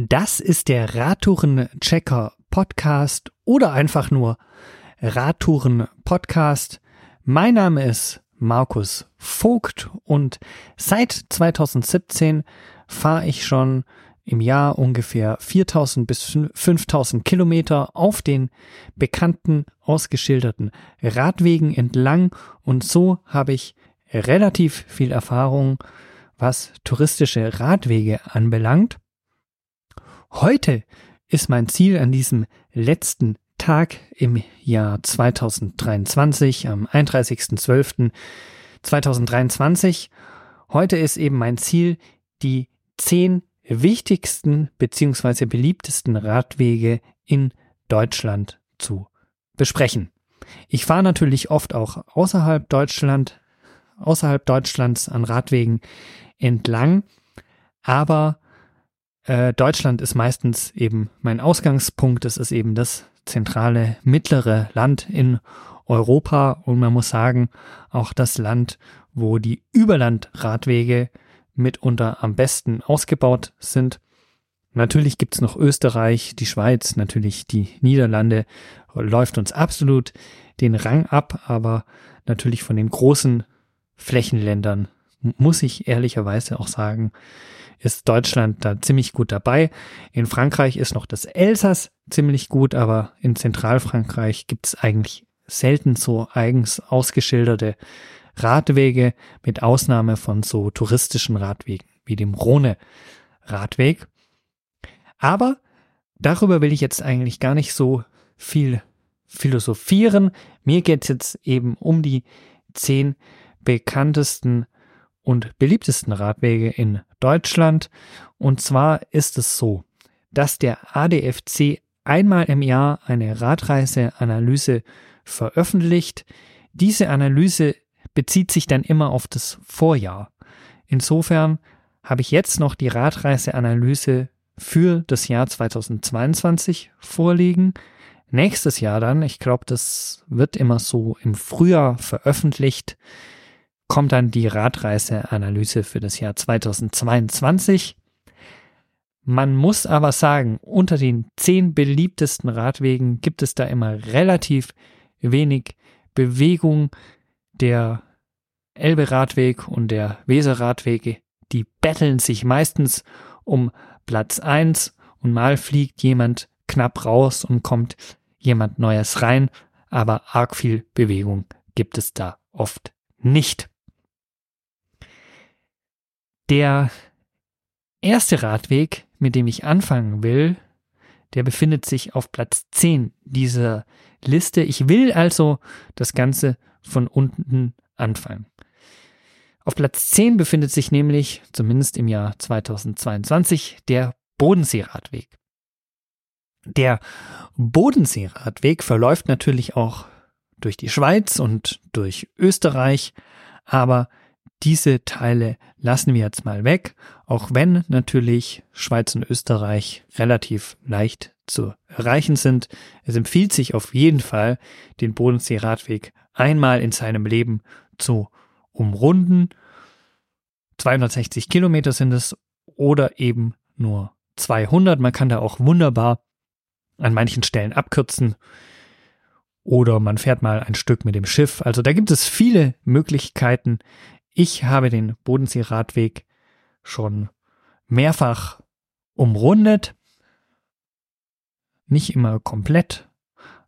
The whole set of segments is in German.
Das ist der Radtouren-Checker Podcast oder einfach nur Radtouren Podcast. Mein Name ist Markus Vogt und seit 2017 fahre ich schon im Jahr ungefähr 4000 bis 5000 Kilometer auf den bekannten, ausgeschilderten Radwegen entlang und so habe ich relativ viel Erfahrung, was touristische Radwege anbelangt. Heute ist mein Ziel an diesem letzten Tag im Jahr 2023, am 31.12.2023. Heute ist eben mein Ziel, die zehn wichtigsten beziehungsweise beliebtesten Radwege in Deutschland zu besprechen. Ich fahre natürlich oft auch außerhalb Deutschland, außerhalb Deutschlands an Radwegen entlang, aber äh, Deutschland ist meistens eben mein Ausgangspunkt. Es ist eben das zentrale mittlere Land in Europa und man muss sagen, auch das Land, wo die Überlandradwege mitunter am besten ausgebaut sind. Natürlich gibt's noch Österreich, die Schweiz, natürlich die Niederlande, läuft uns absolut den Rang ab, aber natürlich von den großen Flächenländern muss ich ehrlicherweise auch sagen, ist Deutschland da ziemlich gut dabei. In Frankreich ist noch das Elsass ziemlich gut, aber in Zentralfrankreich gibt's eigentlich selten so eigens ausgeschilderte Radwege, mit Ausnahme von so touristischen Radwegen wie dem Rhone-Radweg. Aber darüber will ich jetzt eigentlich gar nicht so viel philosophieren. Mir geht's jetzt eben um die zehn bekanntesten und beliebtesten Radwege in Deutschland. Und zwar ist es so, dass der ADFC einmal im Jahr eine Radreiseanalyse veröffentlicht. Diese Analyse bezieht sich dann immer auf das Vorjahr. Insofern habe ich jetzt noch die Radreiseanalyse für das Jahr 2022 vorliegen. Nächstes Jahr dann, ich glaube, das wird immer so im Frühjahr veröffentlicht, kommt dann die Radreiseanalyse für das Jahr 2022. Man muss aber sagen, unter den zehn beliebtesten Radwegen gibt es da immer relativ wenig Bewegung. Der Elbe-Radweg und der Weser-Radweg, die betteln sich meistens um Platz eins und mal fliegt jemand knapp raus und kommt jemand Neues rein, aber arg viel Bewegung gibt es da oft nicht. Der erste Radweg, mit dem ich anfangen will, der befindet sich auf Platz 10 dieser Liste. Ich will also das Ganze von unten anfangen. Auf Platz 10 befindet sich nämlich, zumindest im Jahr 2022, der Bodenseeradweg. Der Bodenseeradweg verläuft natürlich auch durch die Schweiz und durch Österreich, aber diese Teile lassen wir jetzt mal weg, auch wenn natürlich Schweiz und Österreich relativ leicht zu erreichen sind. Es empfiehlt sich auf jeden Fall, den Bodensee-Radweg einmal in seinem Leben zu umrunden. 260 Kilometer sind es oder eben nur 200. Man kann da auch wunderbar an manchen Stellen abkürzen oder man fährt mal ein Stück mit dem Schiff. Also da gibt es viele Möglichkeiten, ich habe den Bodenseeradweg schon mehrfach umrundet. Nicht immer komplett,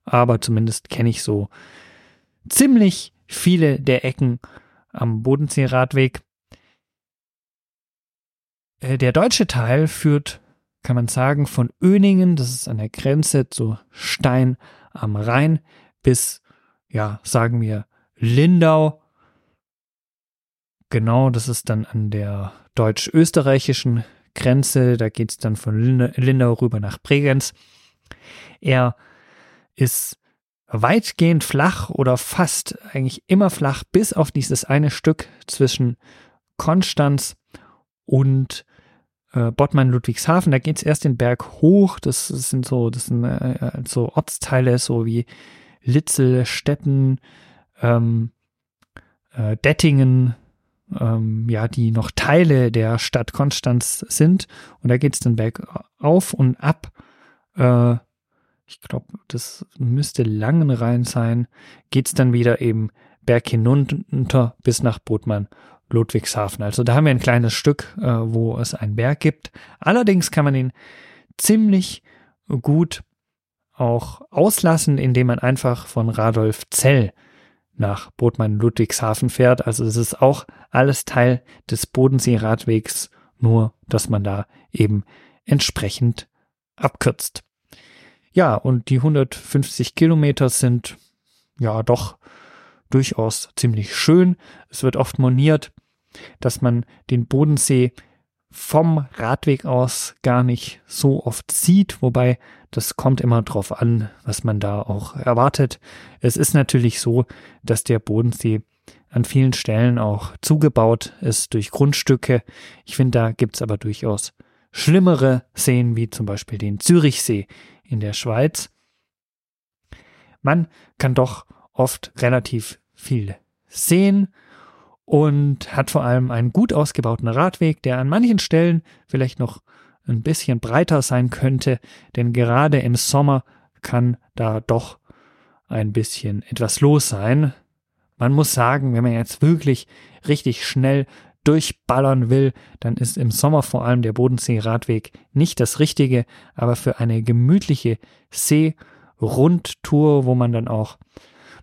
aber zumindest kenne ich so ziemlich viele der Ecken am Bodenseeradweg. Äh, der deutsche Teil führt, kann man sagen, von Öningen, das ist an der Grenze zu Stein am Rhein, bis, ja, sagen wir, Lindau Genau, das ist dann an der deutsch-österreichischen Grenze. Da geht es dann von Lindau rüber nach Bregenz. Er ist weitgehend flach oder fast eigentlich immer flach, bis auf dieses eine Stück zwischen Konstanz und äh, Bottmann-Ludwigshafen. Da geht es erst den Berg hoch. Das, das sind so, das sind äh, so Ortsteile, so wie Litzel, Stetten, ähm, äh, Dettingen, ähm, ja, die noch Teile der Stadt Konstanz sind. Und da geht es dann bergauf und ab. Äh, ich glaube, das müsste Langenrhein sein. Geht es dann wieder eben berg hinunter bis nach Bodmann Ludwigshafen. Also da haben wir ein kleines Stück, äh, wo es einen Berg gibt. Allerdings kann man ihn ziemlich gut auch auslassen, indem man einfach von Radolfzell nach Bodmann-Ludwigshafen fährt. Also es ist auch alles Teil des Bodensee-Radwegs, nur dass man da eben entsprechend abkürzt. Ja, und die 150 Kilometer sind ja doch durchaus ziemlich schön. Es wird oft moniert, dass man den Bodensee vom Radweg aus gar nicht so oft sieht, wobei das kommt immer drauf an, was man da auch erwartet. Es ist natürlich so, dass der Bodensee an vielen Stellen auch zugebaut ist durch Grundstücke. Ich finde, da gibt's aber durchaus schlimmere Seen, wie zum Beispiel den Zürichsee in der Schweiz. Man kann doch oft relativ viel sehen und hat vor allem einen gut ausgebauten Radweg, der an manchen Stellen vielleicht noch ein bisschen breiter sein könnte, denn gerade im Sommer kann da doch ein bisschen etwas los sein. Man muss sagen, wenn man jetzt wirklich richtig schnell durchballern will, dann ist im Sommer vor allem der Bodensee-Radweg nicht das Richtige, aber für eine gemütliche See-Rundtour, wo man dann auch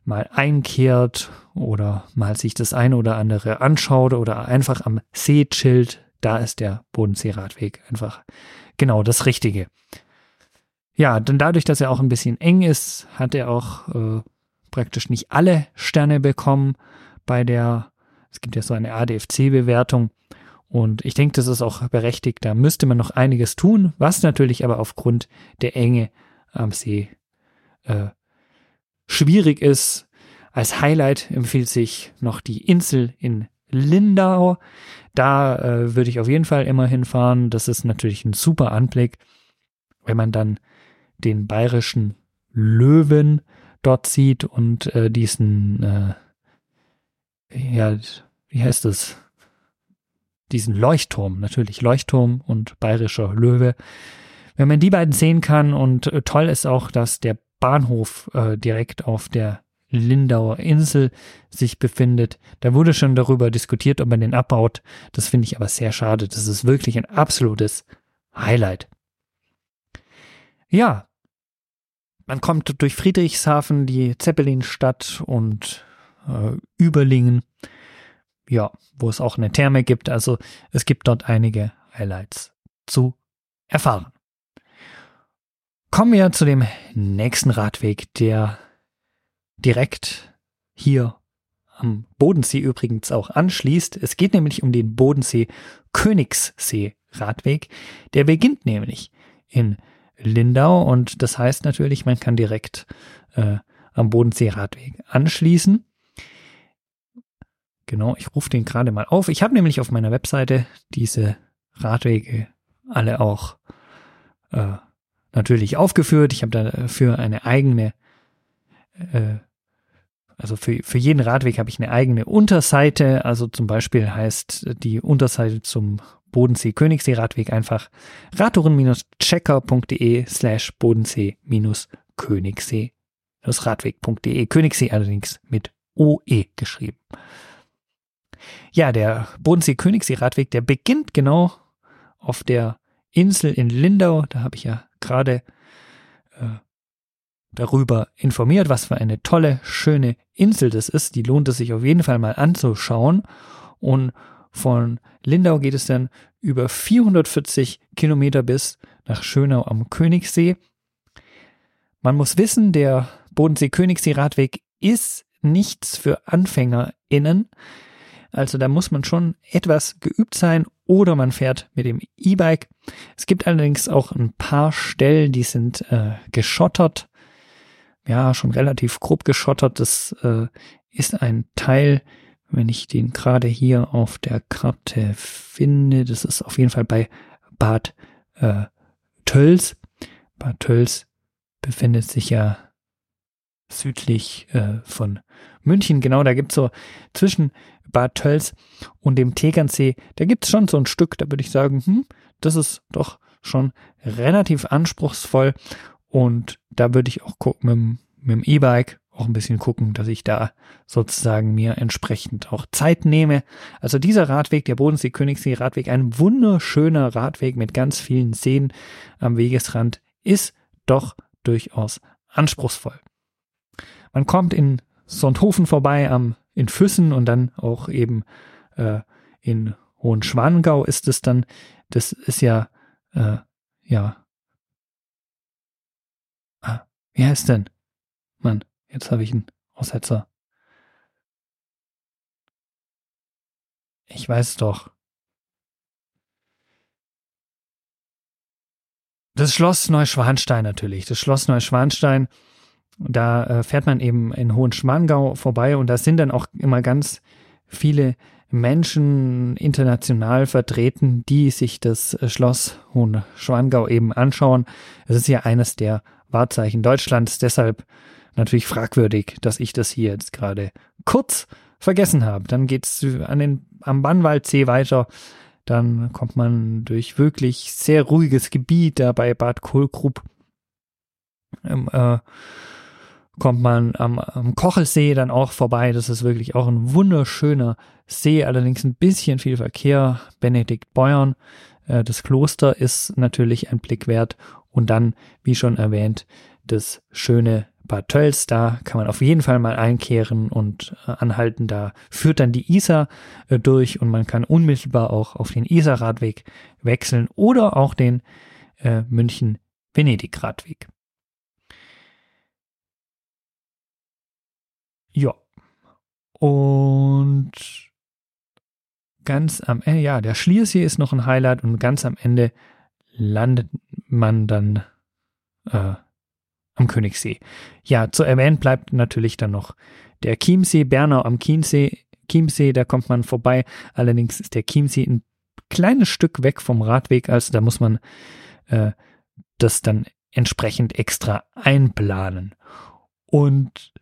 mal einkehrt oder mal sich das eine oder andere anschaut oder einfach am See chillt, da ist der Bodenseeradweg einfach genau das Richtige. Ja, denn dadurch, dass er auch ein bisschen eng ist, hat er auch äh, praktisch nicht alle Sterne bekommen bei der, es gibt ja so eine ADFC-Bewertung. Und ich denke, das ist auch berechtigt. Da müsste man noch einiges tun, was natürlich aber aufgrund der Enge am See äh, schwierig ist. Als Highlight empfiehlt sich noch die Insel in Lindau. Da äh, würde ich auf jeden Fall immer hinfahren. Das ist natürlich ein super Anblick, wenn man dann den bayerischen Löwen dort sieht und äh, diesen, äh, ja, wie heißt es? Diesen Leuchtturm, natürlich Leuchtturm und bayerischer Löwe. Wenn man die beiden sehen kann und äh, toll ist auch, dass der Bahnhof äh, direkt auf der Lindauer Insel sich befindet. Da wurde schon darüber diskutiert, ob man den abbaut. Das finde ich aber sehr schade. Das ist wirklich ein absolutes Highlight. Ja, man kommt durch Friedrichshafen, die Zeppelinstadt und äh, Überlingen, ja, wo es auch eine Therme gibt. Also es gibt dort einige Highlights zu erfahren. Kommen wir zu dem nächsten Radweg, der direkt hier am Bodensee übrigens auch anschließt. Es geht nämlich um den Bodensee Königssee Radweg. Der beginnt nämlich in Lindau und das heißt natürlich, man kann direkt äh, am Bodensee Radweg anschließen. Genau, ich rufe den gerade mal auf. Ich habe nämlich auf meiner Webseite diese Radwege alle auch äh, natürlich aufgeführt. Ich habe dafür eine eigene, äh, also für, für jeden Radweg habe ich eine eigene Unterseite. Also zum Beispiel heißt die Unterseite zum Bodensee Königssee Radweg einfach radtouren-checker.de slash Bodensee Königssee allerdings mit OE geschrieben. Ja, der Bodensee Königssee Radweg, der beginnt genau auf der Insel in Lindau. Da habe ich ja gerade äh, darüber informiert, was für eine tolle, schöne Insel das ist. Die lohnt es sich auf jeden Fall mal anzuschauen. Und von Lindau geht es dann über 440 Kilometer bis nach Schönau am Königssee. Man muss wissen, der Bodensee-Königssee-Radweg ist nichts für AnfängerInnen. Also da muss man schon etwas geübt sein oder man fährt mit dem E-Bike. Es gibt allerdings auch ein paar Stellen, die sind äh, geschottert. Ja, schon relativ grob geschottert. Das äh, ist ein Teil, wenn ich den gerade hier auf der Karte finde. Das ist auf jeden Fall bei Bad äh, Tölz. Bad Tölz befindet sich ja südlich äh, von München. Genau, da gibt's so zwischen Bad Tölz und dem Tegernsee, da gibt's schon so ein Stück, da würde ich sagen, hm, das ist doch schon relativ anspruchsvoll. Und da würde ich auch gucken mit, mit dem E-Bike auch ein bisschen gucken, dass ich da sozusagen mir entsprechend auch Zeit nehme. Also dieser Radweg, der Bodensee-Königssee-Radweg, ein wunderschöner Radweg mit ganz vielen Seen am Wegesrand, ist doch durchaus anspruchsvoll. Man kommt in Sonthofen vorbei, am, in Füssen und dann auch eben äh, in Hohenschwangau ist es dann. Das ist ja, äh, ja. Ah, wie heißt denn? Mann, jetzt habe ich einen Aussetzer. Ich weiß doch. Das Schloss Neuschwanstein natürlich. Das Schloss Neuschwanstein da äh, fährt man eben in Hohenschwangau vorbei und da sind dann auch immer ganz viele Menschen international vertreten, die sich das äh, Schloss Hohenschwangau eben anschauen. Es ist ja eines der Wahrzeichen Deutschlands, deshalb natürlich fragwürdig, dass ich das hier jetzt gerade kurz vergessen habe. Dann geht's an den, am Bannwaldsee weiter. Dann kommt man durch wirklich sehr ruhiges Gebiet da bei Bad Kohlgrub. Ähm, äh, kommt man am, am Kochelsee dann auch vorbei. Das ist wirklich auch ein wunderschöner See, allerdings ein bisschen viel Verkehr. Benedikt Beuern, äh, das Kloster ist natürlich ein Blick wert. Und dann, wie schon erwähnt, das schöne Bad Tölz, da kann man auf jeden Fall mal einkehren und äh, anhalten. Da führt dann die Isar äh, durch und man kann unmittelbar auch auf den Isar-Radweg wechseln oder auch den äh, München-Venedig-Radweg. Ja. Und ganz am Ende, ja, der Schliersee ist noch ein Highlight und ganz am Ende landet man dann äh, am Königssee. Ja, zu erwähnen bleibt natürlich dann noch der Chiemsee, Bernau am Chiemsee, Chiemsee, da kommt man vorbei. Allerdings ist der Chiemsee ein kleines Stück weg vom Radweg, also da muss man äh, das dann entsprechend extra einplanen. Und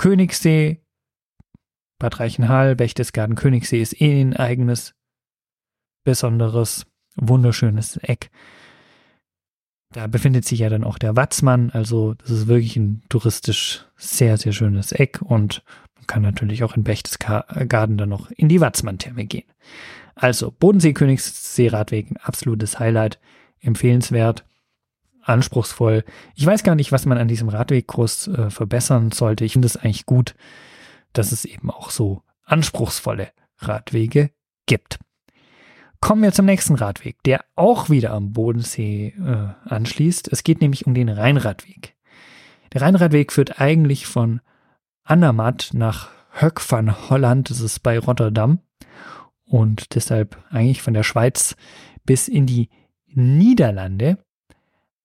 Königssee, Bad Reichenhall, Berchtesgaden, Königssee ist eh ein eigenes, besonderes, wunderschönes Eck. Da befindet sich ja dann auch der Watzmann, also das ist wirklich ein touristisch sehr, sehr schönes Eck und man kann natürlich auch in Berchtesgaden dann noch in die Watzmann-Therme gehen. Also Bodensee, Königssee, Radweg, ein absolutes Highlight, empfehlenswert anspruchsvoll. Ich weiß gar nicht, was man an diesem Radwegkurs äh, verbessern sollte. Ich finde es eigentlich gut, dass es eben auch so anspruchsvolle Radwege gibt. Kommen wir zum nächsten Radweg, der auch wieder am Bodensee äh, anschließt. Es geht nämlich um den Rheinradweg. Der Rheinradweg führt eigentlich von Andermatt nach Höck van Holland, das ist bei Rotterdam, und deshalb eigentlich von der Schweiz bis in die Niederlande.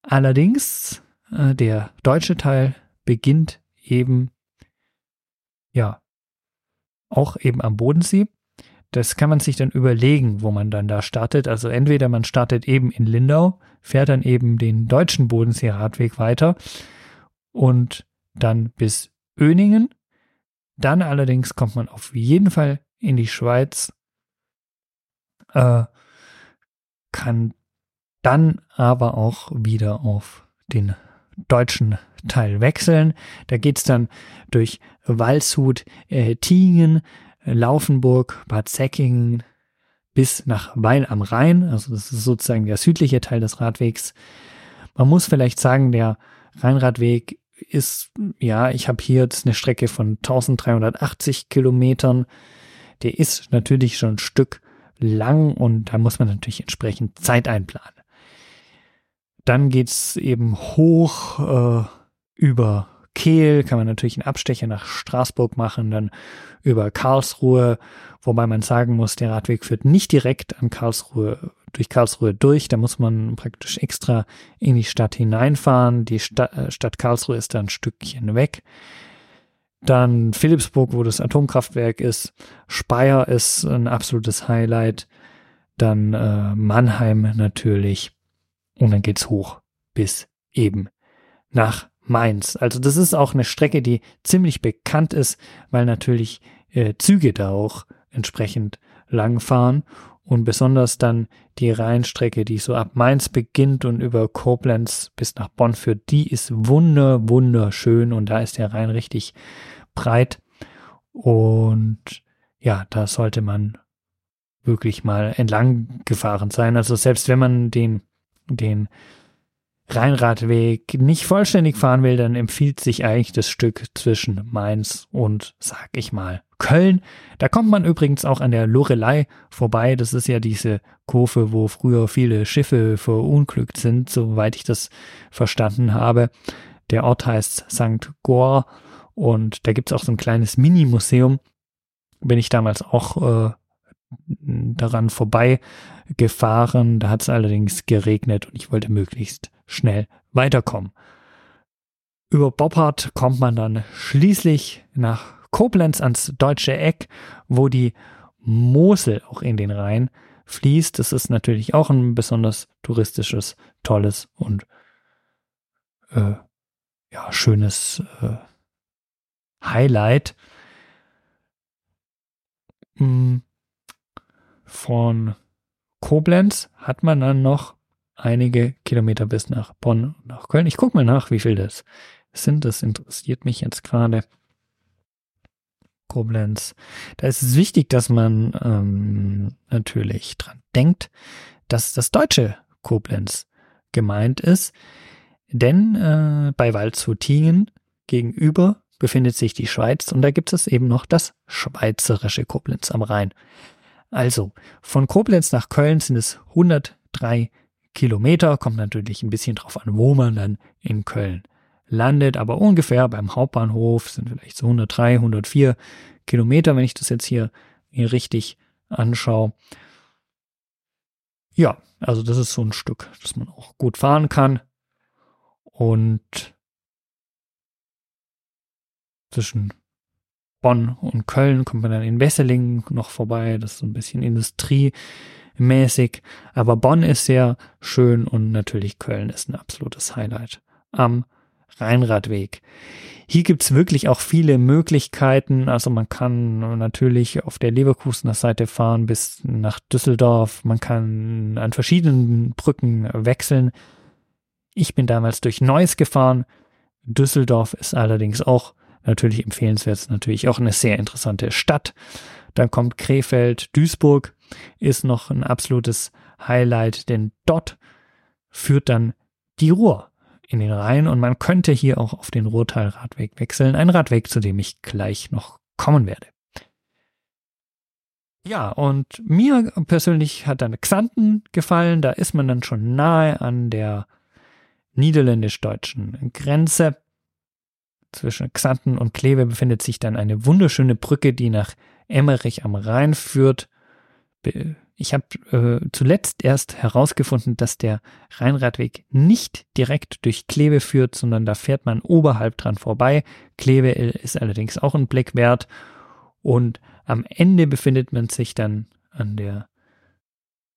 Allerdings, äh, der deutsche Teil beginnt eben, ja, auch eben am Bodensee. Das kann man sich dann überlegen, wo man dann da startet. Also entweder man startet eben in Lindau, fährt dann eben den deutschen Bodensee-Radweg weiter und dann bis Öningen. Dann allerdings kommt man auf jeden Fall in die Schweiz, äh, kann dann aber auch wieder auf den deutschen Teil wechseln. Da geht's dann durch Waldshut, äh, Tiingen, Laufenburg, Bad Säckingen bis nach Weil am Rhein. Also das ist sozusagen der südliche Teil des Radwegs. Man muss vielleicht sagen, der Rheinradweg ist, ja, ich habe hier jetzt eine Strecke von 1380 Kilometern. Der ist natürlich schon ein Stück lang und da muss man natürlich entsprechend Zeit einplanen. Dann geht's eben hoch äh, über Kehl, kann man natürlich einen Abstecher nach Straßburg machen, dann über Karlsruhe, wobei man sagen muss, der Radweg führt nicht direkt an Karlsruhe, durch Karlsruhe durch, da muss man praktisch extra in die Stadt hineinfahren. Die Stadt, äh, Stadt Karlsruhe ist da ein Stückchen weg. Dann Philipsburg, wo das Atomkraftwerk ist. Speyer ist ein absolutes Highlight. Dann äh, Mannheim natürlich. Und dann geht's hoch bis eben nach Mainz. Also das ist auch eine Strecke, die ziemlich bekannt ist, weil natürlich äh, Züge da auch entsprechend lang fahren und besonders dann die Rheinstrecke, die so ab Mainz beginnt und über Koblenz bis nach Bonn führt, die ist wunder, wunderschön und da ist der Rhein richtig breit und ja, da sollte man wirklich mal entlang gefahren sein. Also selbst wenn man den, den Rheinradweg nicht vollständig fahren will, dann empfiehlt sich eigentlich das Stück zwischen Mainz und, sag ich mal, Köln. Da kommt man übrigens auch an der Lorelei vorbei. Das ist ja diese Kurve, wo früher viele Schiffe verunglückt sind, soweit ich das verstanden habe. Der Ort heißt St. Goar und da gibt es auch so ein kleines Mini-Museum. Bin ich damals auch äh, daran vorbei gefahren. Da hat es allerdings geregnet und ich wollte möglichst schnell weiterkommen. Über Boppard kommt man dann schließlich nach Koblenz ans deutsche Eck, wo die Mosel auch in den Rhein fließt. Das ist natürlich auch ein besonders touristisches, tolles und äh, ja, schönes äh, Highlight. Mm, von Koblenz hat man dann noch einige Kilometer bis nach Bonn und nach Köln. Ich gucke mal nach, wie viel das sind. Das interessiert mich jetzt gerade. Koblenz. Da ist es wichtig, dass man ähm, natürlich dran denkt, dass das deutsche Koblenz gemeint ist. Denn äh, bei Waldshutingen gegenüber befindet sich die Schweiz und da gibt es eben noch das schweizerische Koblenz am Rhein. Also von Koblenz nach Köln sind es 103 Kilometer, kommt natürlich ein bisschen drauf an, wo man dann in Köln landet, aber ungefähr beim Hauptbahnhof sind vielleicht so 103, 104 Kilometer, wenn ich das jetzt hier, hier richtig anschaue. Ja, also das ist so ein Stück, das man auch gut fahren kann. Und zwischen Bonn und Köln kommt man dann in Wesseling noch vorbei. Das ist so ein bisschen industriemäßig. Aber Bonn ist sehr schön und natürlich Köln ist ein absolutes Highlight am Rheinradweg. Hier gibt's wirklich auch viele Möglichkeiten. Also man kann natürlich auf der Leverkusener Seite fahren bis nach Düsseldorf. Man kann an verschiedenen Brücken wechseln. Ich bin damals durch Neuss gefahren. Düsseldorf ist allerdings auch natürlich empfehlenswert, natürlich auch eine sehr interessante Stadt. Dann kommt Krefeld, Duisburg ist noch ein absolutes Highlight, denn dort führt dann die Ruhr in den Rhein und man könnte hier auch auf den Ruhrtal-Radweg wechseln. Ein Radweg, zu dem ich gleich noch kommen werde. Ja, und mir persönlich hat dann Xanten gefallen. Da ist man dann schon nahe an der niederländisch-deutschen Grenze. Zwischen Xanten und Kleve befindet sich dann eine wunderschöne Brücke, die nach Emmerich am Rhein führt. Ich habe äh, zuletzt erst herausgefunden, dass der Rheinradweg nicht direkt durch Kleve führt, sondern da fährt man oberhalb dran vorbei. Kleve ist allerdings auch ein Blick wert. Und am Ende befindet man sich dann an der,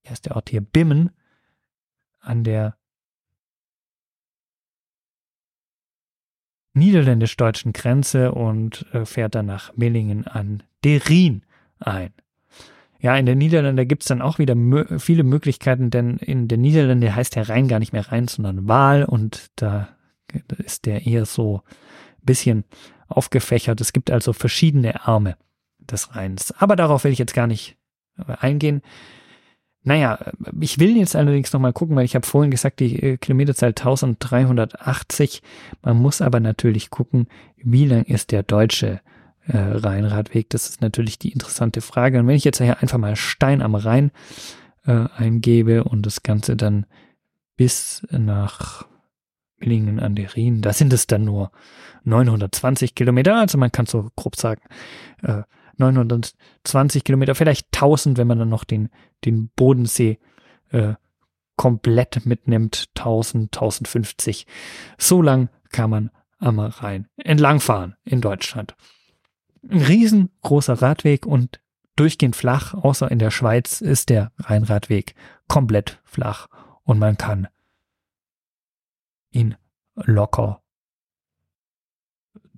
wie heißt der Ort hier, Bimmen, an der niederländisch-deutschen Grenze und äh, fährt dann nach Millingen an der Rhin ein. Ja, in den Niederlanden gibt es dann auch wieder mö viele Möglichkeiten, denn in den Niederlanden heißt der Rhein gar nicht mehr Rhein, sondern Wahl und da ist der eher so ein bisschen aufgefächert. Es gibt also verschiedene Arme des Rheins. Aber darauf will ich jetzt gar nicht äh, eingehen. Naja, ich will jetzt allerdings nochmal gucken, weil ich habe vorhin gesagt, die äh, Kilometerzahl 1380. Man muss aber natürlich gucken, wie lang ist der deutsche äh, Rheinradweg? Das ist natürlich die interessante Frage. Und wenn ich jetzt hier einfach mal Stein am Rhein äh, eingebe und das Ganze dann bis nach Millingen an der Rhin, da sind es dann nur 920 Kilometer. Also man kann so grob sagen, äh, 920 Kilometer, vielleicht 1000, wenn man dann noch den, den Bodensee äh, komplett mitnimmt, 1000, 1050. So lang kann man am Rhein entlangfahren in Deutschland. Ein riesengroßer Radweg und durchgehend flach, außer in der Schweiz ist der Rheinradweg komplett flach und man kann ihn locker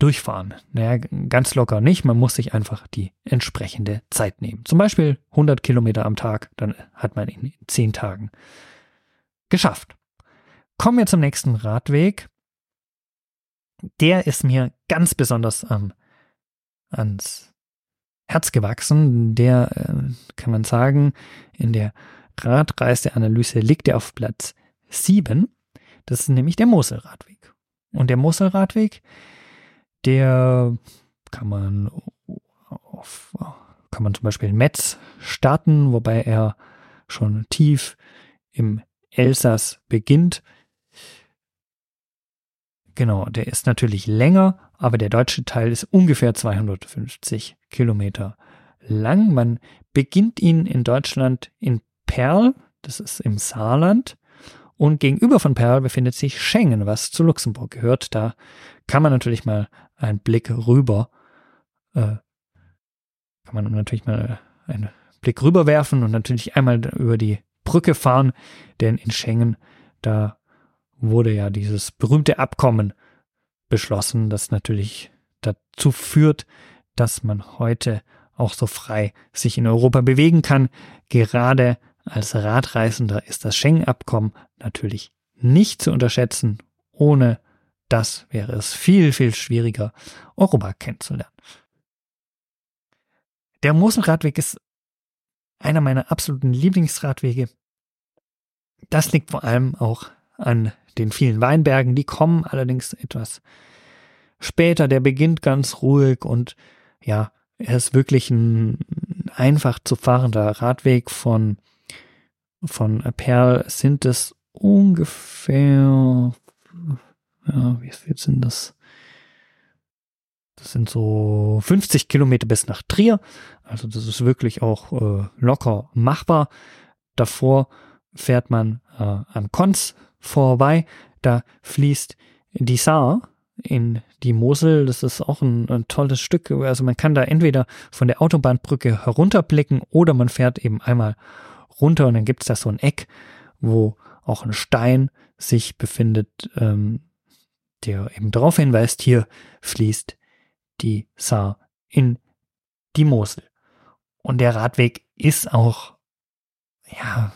durchfahren. Naja, ganz locker nicht. Man muss sich einfach die entsprechende Zeit nehmen. Zum Beispiel 100 Kilometer am Tag, dann hat man ihn in 10 Tagen geschafft. Kommen wir zum nächsten Radweg. Der ist mir ganz besonders ähm, ans Herz gewachsen. Der, äh, kann man sagen, in der Radreiseanalyse liegt er auf Platz 7. Das ist nämlich der Moselradweg. Und der Moselradweg, der kann man auf, kann man zum Beispiel in Metz starten, wobei er schon tief im Elsass beginnt. Genau, der ist natürlich länger, aber der deutsche Teil ist ungefähr 250 Kilometer lang. Man beginnt ihn in Deutschland in Perl, das ist im Saarland, und gegenüber von Perl befindet sich Schengen, was zu Luxemburg gehört. Da kann man natürlich mal einen Blick rüber, äh, kann man natürlich mal einen Blick rüberwerfen und natürlich einmal über die Brücke fahren, denn in Schengen, da wurde ja dieses berühmte Abkommen beschlossen, das natürlich dazu führt, dass man heute auch so frei sich in Europa bewegen kann. Gerade als Radreisender ist das Schengen-Abkommen natürlich nicht zu unterschätzen. Ohne das wäre es viel, viel schwieriger, Europa kennenzulernen. Der Moselradweg ist einer meiner absoluten Lieblingsradwege. Das liegt vor allem auch an den vielen Weinbergen. Die kommen allerdings etwas später. Der beginnt ganz ruhig und ja, er ist wirklich ein einfach zu fahrender Radweg von von Perl sind es ungefähr, ja, wie viel sind das? Das sind so 50 Kilometer bis nach Trier. Also das ist wirklich auch äh, locker machbar. Davor fährt man äh, an Konz vorbei. Da fließt die Saar in die Mosel. Das ist auch ein, ein, tolles Stück. Also man kann da entweder von der Autobahnbrücke herunterblicken oder man fährt eben einmal runter und dann gibt es da so ein Eck, wo auch ein Stein sich befindet, ähm, der eben darauf hinweist, hier fließt die Saar in die Mosel. Und der Radweg ist auch, ja,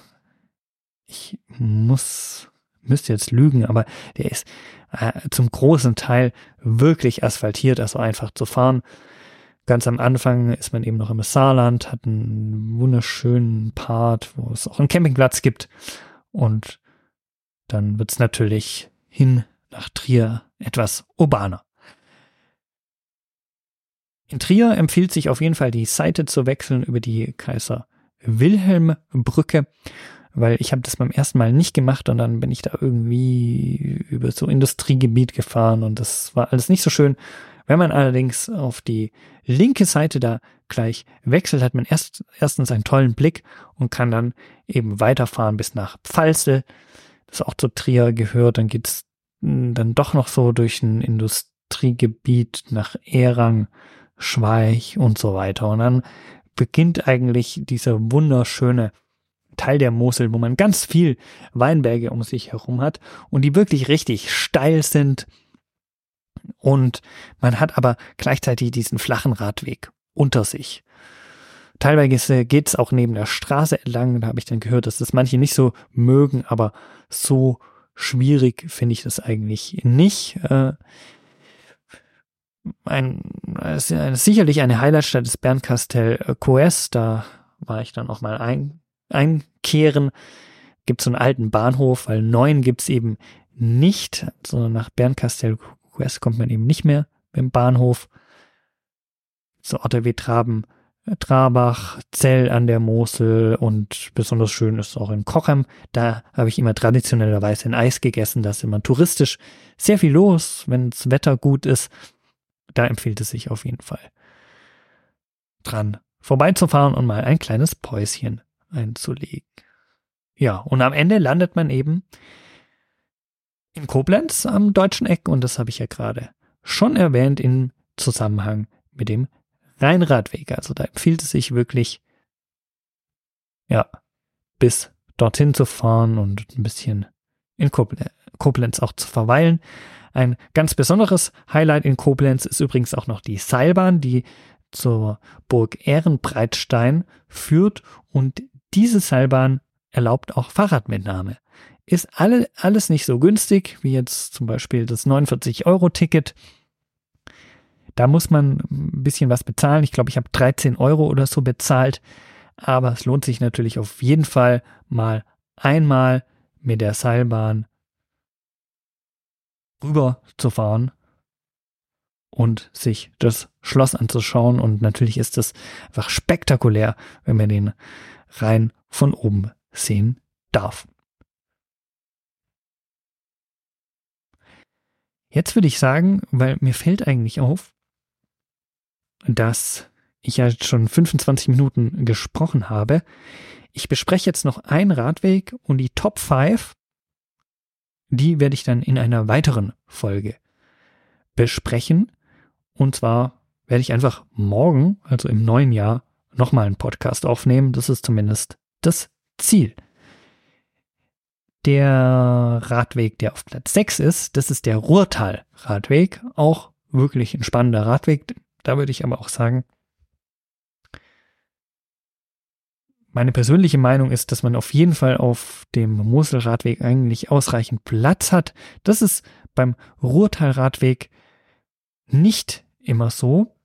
ich muss, müsste jetzt lügen, aber der ist äh, zum großen Teil wirklich asphaltiert, also einfach zu fahren. Ganz am Anfang ist man eben noch im Saarland, hat einen wunderschönen Part, wo es auch einen Campingplatz gibt. Und dann wird es natürlich hin nach Trier etwas urbaner. In Trier empfiehlt sich auf jeden Fall die Seite zu wechseln über die Kaiser Wilhelm Brücke, weil ich habe das beim ersten Mal nicht gemacht und dann bin ich da irgendwie über so Industriegebiet gefahren und das war alles nicht so schön. Wenn man allerdings auf die linke Seite da gleich wechselt, hat man erst, erstens einen tollen Blick und kann dann eben weiterfahren bis nach Pfalzel, das auch zu Trier gehört. Dann geht's hm, dann doch noch so durch ein Industriegebiet nach Erang, Schweich und so weiter. Und dann beginnt eigentlich dieser wunderschöne Teil der Mosel, wo man ganz viel Weinberge um sich herum hat und die wirklich richtig steil sind und man hat aber gleichzeitig diesen flachen Radweg unter sich. Teilweise geht es auch neben der Straße entlang, da habe ich dann gehört, dass das manche nicht so mögen, aber so schwierig finde ich das eigentlich nicht. Äh, ein, sicherlich eine Highlightstadt ist Bernkastel Coes, da war ich dann auch mal ein, einkehren. Gibt so einen alten Bahnhof, weil neuen gibt's eben nicht, sondern nach Bernkastel West kommt man eben nicht mehr beim Bahnhof. So Orte wie Traben, äh, Trabach, Zell an der Mosel und besonders schön ist auch in Kochem. Da habe ich immer traditionellerweise ein Eis gegessen. Da ist immer touristisch sehr viel los, wenn das Wetter gut ist. Da empfiehlt es sich auf jeden Fall dran vorbeizufahren und mal ein kleines Päuschen einzulegen. Ja, und am Ende landet man eben in Koblenz am deutschen Eck und das habe ich ja gerade schon erwähnt im Zusammenhang mit dem Rheinradweg. Also da empfiehlt es sich wirklich, ja, bis dorthin zu fahren und ein bisschen in Koblenz auch zu verweilen. Ein ganz besonderes Highlight in Koblenz ist übrigens auch noch die Seilbahn, die zur Burg Ehrenbreitstein führt und diese Seilbahn erlaubt auch Fahrradmitnahme. Ist alle, alles nicht so günstig wie jetzt zum Beispiel das 49-Euro-Ticket. Da muss man ein bisschen was bezahlen. Ich glaube, ich habe 13 Euro oder so bezahlt. Aber es lohnt sich natürlich auf jeden Fall mal einmal mit der Seilbahn rüber zu fahren und sich das Schloss anzuschauen. Und natürlich ist es einfach spektakulär, wenn man den Rhein von oben sehen darf. Jetzt würde ich sagen, weil mir fällt eigentlich auf, dass ich ja schon 25 Minuten gesprochen habe. Ich bespreche jetzt noch einen Radweg und die Top 5, die werde ich dann in einer weiteren Folge besprechen. Und zwar werde ich einfach morgen, also im neuen Jahr, nochmal einen Podcast aufnehmen. Das ist zumindest das Ziel. Der Radweg, der auf Platz 6 ist, das ist der Ruhrtal-Radweg. Auch wirklich ein spannender Radweg. Da würde ich aber auch sagen, meine persönliche Meinung ist, dass man auf jeden Fall auf dem Moselradweg eigentlich ausreichend Platz hat. Das ist beim Ruhrtalradweg nicht immer so.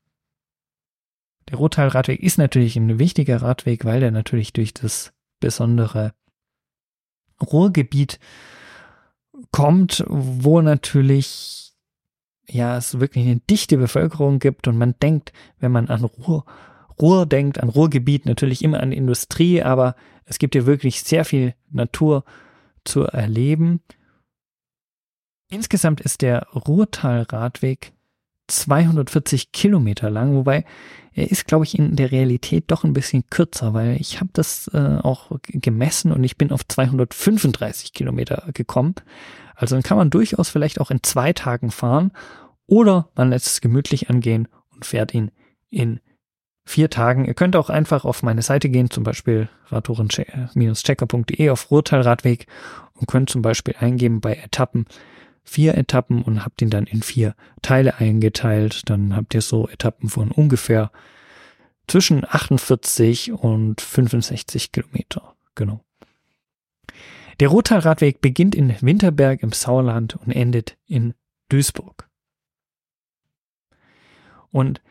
Der Ruhrtalradweg ist natürlich ein wichtiger Radweg, weil der natürlich durch das besondere Ruhrgebiet kommt, wo natürlich ja es wirklich eine dichte Bevölkerung gibt und man denkt, wenn man an Ruhr, Ruhr denkt, an Ruhrgebiet natürlich immer an Industrie, aber es gibt hier wirklich sehr viel Natur zu erleben. Insgesamt ist der Ruhrtalradweg 240 Kilometer lang, wobei er ist, glaube ich, in der Realität doch ein bisschen kürzer, weil ich habe das äh, auch gemessen und ich bin auf 235 Kilometer gekommen. Also dann kann man durchaus vielleicht auch in zwei Tagen fahren oder man lässt es gemütlich angehen und fährt ihn in vier Tagen. Ihr könnt auch einfach auf meine Seite gehen, zum Beispiel radtouren-checker.de auf Ruhrtalradweg und könnt zum Beispiel eingeben bei Etappen vier Etappen und habt ihn dann in vier Teile eingeteilt. Dann habt ihr so Etappen von ungefähr zwischen 48 und 65 Kilometer. Genau. Der Rottalradweg beginnt in Winterberg im Sauerland und endet in Duisburg. Und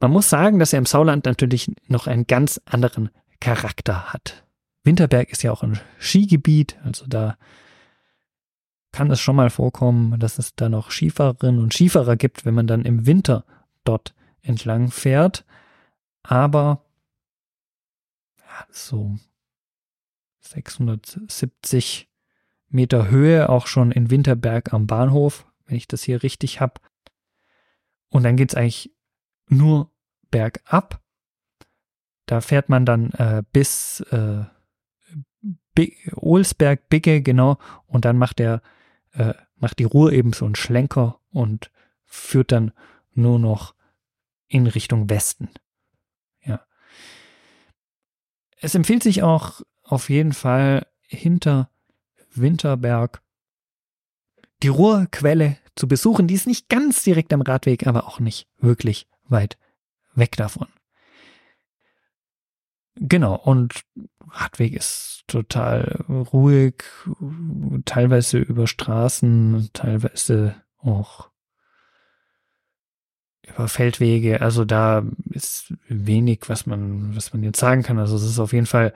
man muss sagen, dass er im Sauerland natürlich noch einen ganz anderen Charakter hat. Winterberg ist ja auch ein Skigebiet, also da kann es schon mal vorkommen, dass es da noch Skifahrerinnen und Skifahrer gibt, wenn man dann im Winter dort entlang fährt. Aber ja, so 670 Meter Höhe auch schon in Winterberg am Bahnhof, wenn ich das hier richtig habe. Und dann geht's eigentlich nur bergab. Da fährt man dann äh, bis äh, Olsberg, Bigge, genau, und dann macht der äh, macht die Ruhr eben so einen Schlenker und führt dann nur noch in Richtung Westen. Ja. Es empfiehlt sich auch auf jeden Fall hinter Winterberg die Ruhrquelle zu besuchen. Die ist nicht ganz direkt am Radweg, aber auch nicht wirklich weit weg davon. Genau, und Radweg ist total ruhig, teilweise über Straßen, teilweise auch über Feldwege. Also da ist wenig, was man, was man jetzt sagen kann. Also es ist auf jeden Fall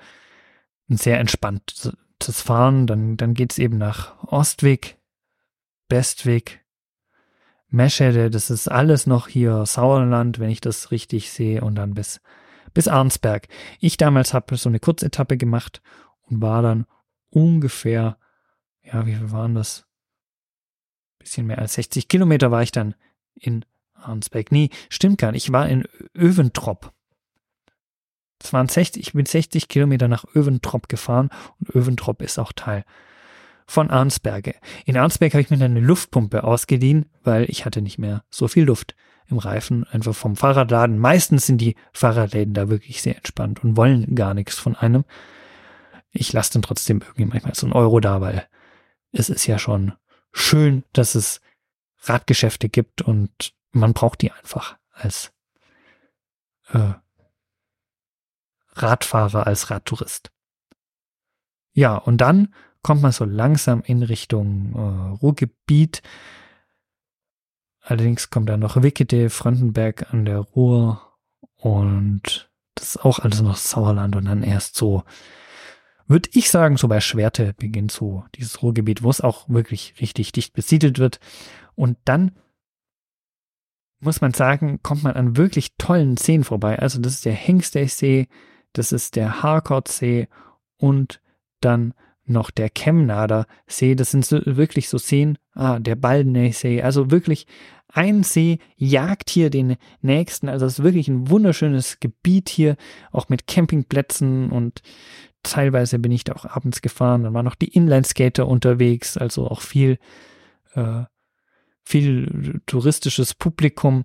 ein sehr entspanntes Fahren. Dann, dann geht's eben nach Ostweg, Bestweg, Meschede. Das ist alles noch hier Sauerland, wenn ich das richtig sehe. Und dann bis bis Arnsberg. Ich damals habe so eine Kurzetappe gemacht und war dann ungefähr, ja, wie viel waren das? Bisschen mehr als 60 Kilometer war ich dann in Arnsberg. Nee, stimmt gar nicht. Ich war in Öventrop. Das waren 60, ich bin 60 Kilometer nach Öventrop gefahren und Öventrop ist auch Teil von Arnsberge. In Arnsberg habe ich mir eine Luftpumpe ausgeliehen, weil ich hatte nicht mehr so viel Luft im Reifen, einfach vom Fahrradladen. Meistens sind die Fahrradläden da wirklich sehr entspannt und wollen gar nichts von einem. Ich lasse dann trotzdem irgendwie manchmal so einen Euro da, weil es ist ja schon schön, dass es Radgeschäfte gibt und man braucht die einfach als äh, Radfahrer, als Radtourist. Ja, und dann kommt man so langsam in Richtung äh, Ruhrgebiet. Allerdings kommt da noch Wickede, Frontenberg an der Ruhr und das ist auch alles noch Sauerland und dann erst so, würde ich sagen, so bei Schwerte beginnt so dieses Ruhrgebiet, wo es auch wirklich richtig dicht besiedelt wird. Und dann muss man sagen, kommt man an wirklich tollen Seen vorbei. Also das ist der Hengsteysee, das ist der Harkordsee und dann noch der Chemnader See. Das sind so, wirklich so Seen, ah, der Baldener See. Also wirklich ein See jagt hier den nächsten. Also es ist wirklich ein wunderschönes Gebiet hier, auch mit Campingplätzen und teilweise bin ich da auch abends gefahren. Dann waren noch die Inlineskater unterwegs, also auch viel, äh, viel touristisches Publikum.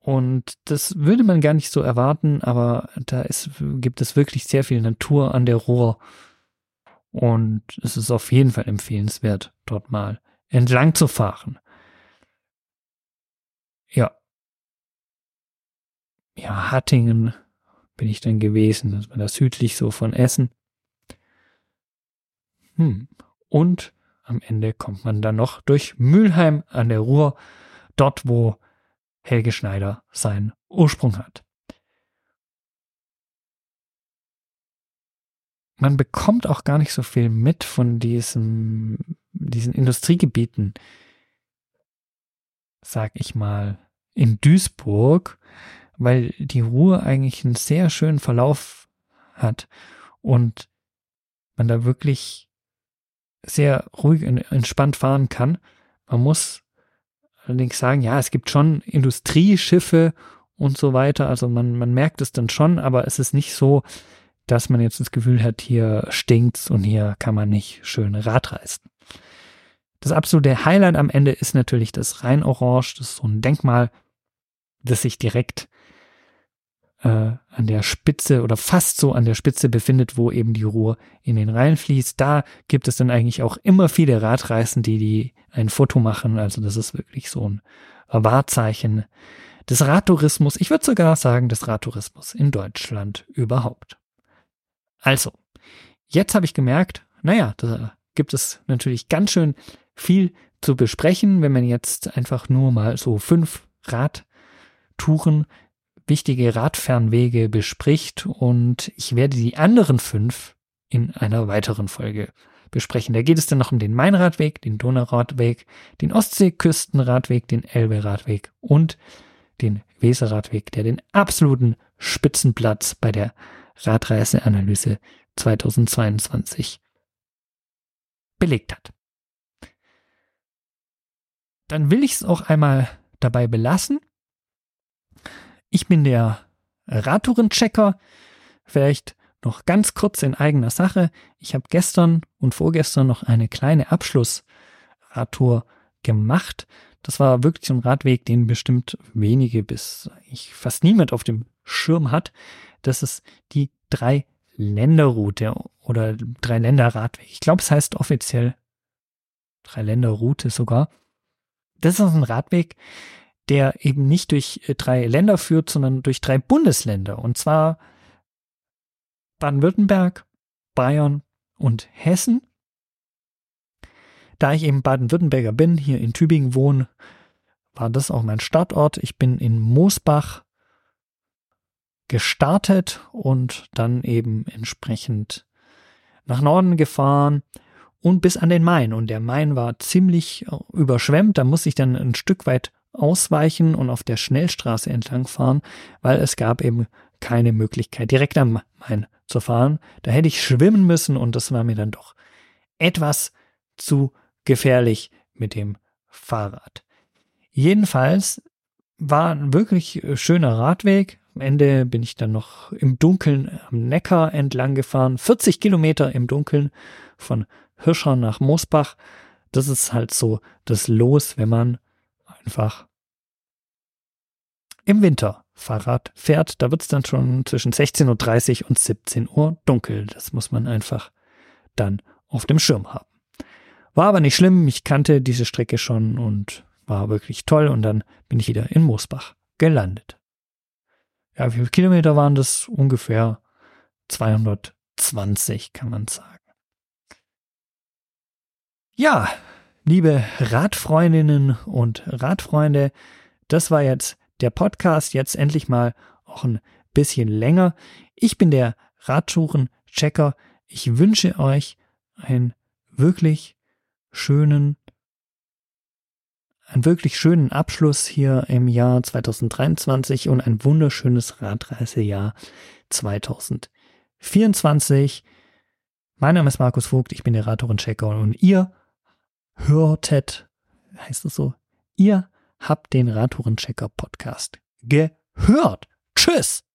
Und das würde man gar nicht so erwarten, aber da ist, gibt es wirklich sehr viel Natur an der Ruhr. Und es ist auf jeden Fall empfehlenswert, dort mal entlang zu fahren. Ja. Ja, Hattingen bin ich dann gewesen. Das war das südlich so von Essen. Hm. Und am Ende kommt man dann noch durch Mülheim an der Ruhr, dort wo Helge Schneider seinen Ursprung hat. Man bekommt auch gar nicht so viel mit von diesem, diesen Industriegebieten, sag ich mal, in Duisburg, weil die Ruhr eigentlich einen sehr schönen Verlauf hat und man da wirklich sehr ruhig und entspannt fahren kann. Man muss allerdings sagen, ja, es gibt schon Industrieschiffe und so weiter. Also man, man merkt es dann schon, aber es ist nicht so, dass man jetzt das Gefühl hat, hier stinkt's und hier kann man nicht schön Rad reißen. Das absolute Highlight am Ende ist natürlich das Rhein-Orange. Das ist so ein Denkmal, das sich direkt äh, an der Spitze oder fast so an der Spitze befindet, wo eben die Ruhr in den Rhein fließt. Da gibt es dann eigentlich auch immer viele Radreisen, die, die ein Foto machen. Also das ist wirklich so ein Wahrzeichen des Radtourismus. Ich würde sogar sagen, des Radtourismus in Deutschland überhaupt. Also, jetzt habe ich gemerkt, naja, da gibt es natürlich ganz schön viel zu besprechen, wenn man jetzt einfach nur mal so fünf Radtouren wichtige Radfernwege bespricht und ich werde die anderen fünf in einer weiteren Folge besprechen. Da geht es dann noch um den Mainradweg, den Donauradweg, den Ostseeküstenradweg, den Elberadweg und den Weserradweg, der den absoluten Spitzenplatz bei der Radreiseanalyse 2022 belegt hat. Dann will ich es auch einmal dabei belassen ich bin der Radtourenchecker. Vielleicht noch ganz kurz in eigener Sache. Ich habe gestern und vorgestern noch eine kleine Abschlussradtour gemacht. Das war wirklich ein Radweg, den bestimmt wenige bis ich fast niemand auf dem Schirm hat. Das ist die drei Länderroute oder drei Länderradweg. Ich glaube, es heißt offiziell drei Länderroute sogar. Das ist ein Radweg, der eben nicht durch äh, drei Länder führt, sondern durch drei Bundesländer. Und zwar Baden-Württemberg, Bayern und Hessen. Da ich eben Baden-Württemberger bin, hier in Tübingen wohne, war das auch mein Startort. Ich bin in Moosbach gestartet und dann eben entsprechend nach Norden gefahren und bis an den Main. Und der Main war ziemlich äh, überschwemmt. Da muss ich dann ein Stück weit ausweichen und auf der Schnellstraße entlang fahren, weil es gab eben keine Möglichkeit, direkt am Main zu fahren. Da hätte ich schwimmen müssen und das war mir dann doch etwas zu gefährlich mit dem Fahrrad. Jedenfalls war ein wirklich schöner Radweg. Am Ende bin ich dann noch im Dunkeln am Neckar entlang gefahren. 40 Kilometer im Dunkeln von Hirscher nach Moosbach. Das ist halt so das Los, wenn man einfach im Winter Fahrrad fährt. Da wird es dann schon zwischen 16.30 Uhr und 17 Uhr dunkel. Das muss man einfach dann auf dem Schirm haben. War aber nicht schlimm, ich kannte diese Strecke schon und war wirklich toll und dann bin ich wieder in Moosbach gelandet. Ja, wie viele Kilometer waren das? Ungefähr 220, kann man sagen. Ja, liebe Radfreundinnen und Radfreunde, das war jetzt der Podcast, jetzt endlich mal auch ein bisschen länger. Ich bin der Radtouren-Checker. Ich wünsche euch einen wirklich schönen, einen wirklich schönen Abschluss hier im Jahr 2023 und ein wunderschönes Radreisejahr 2024. Mein Name ist Markus Vogt, ich bin der Radtouren-Checker und ihr hörtet, heißt es so, ihr habt den Radtourenchecker Podcast gehört. Tschüss!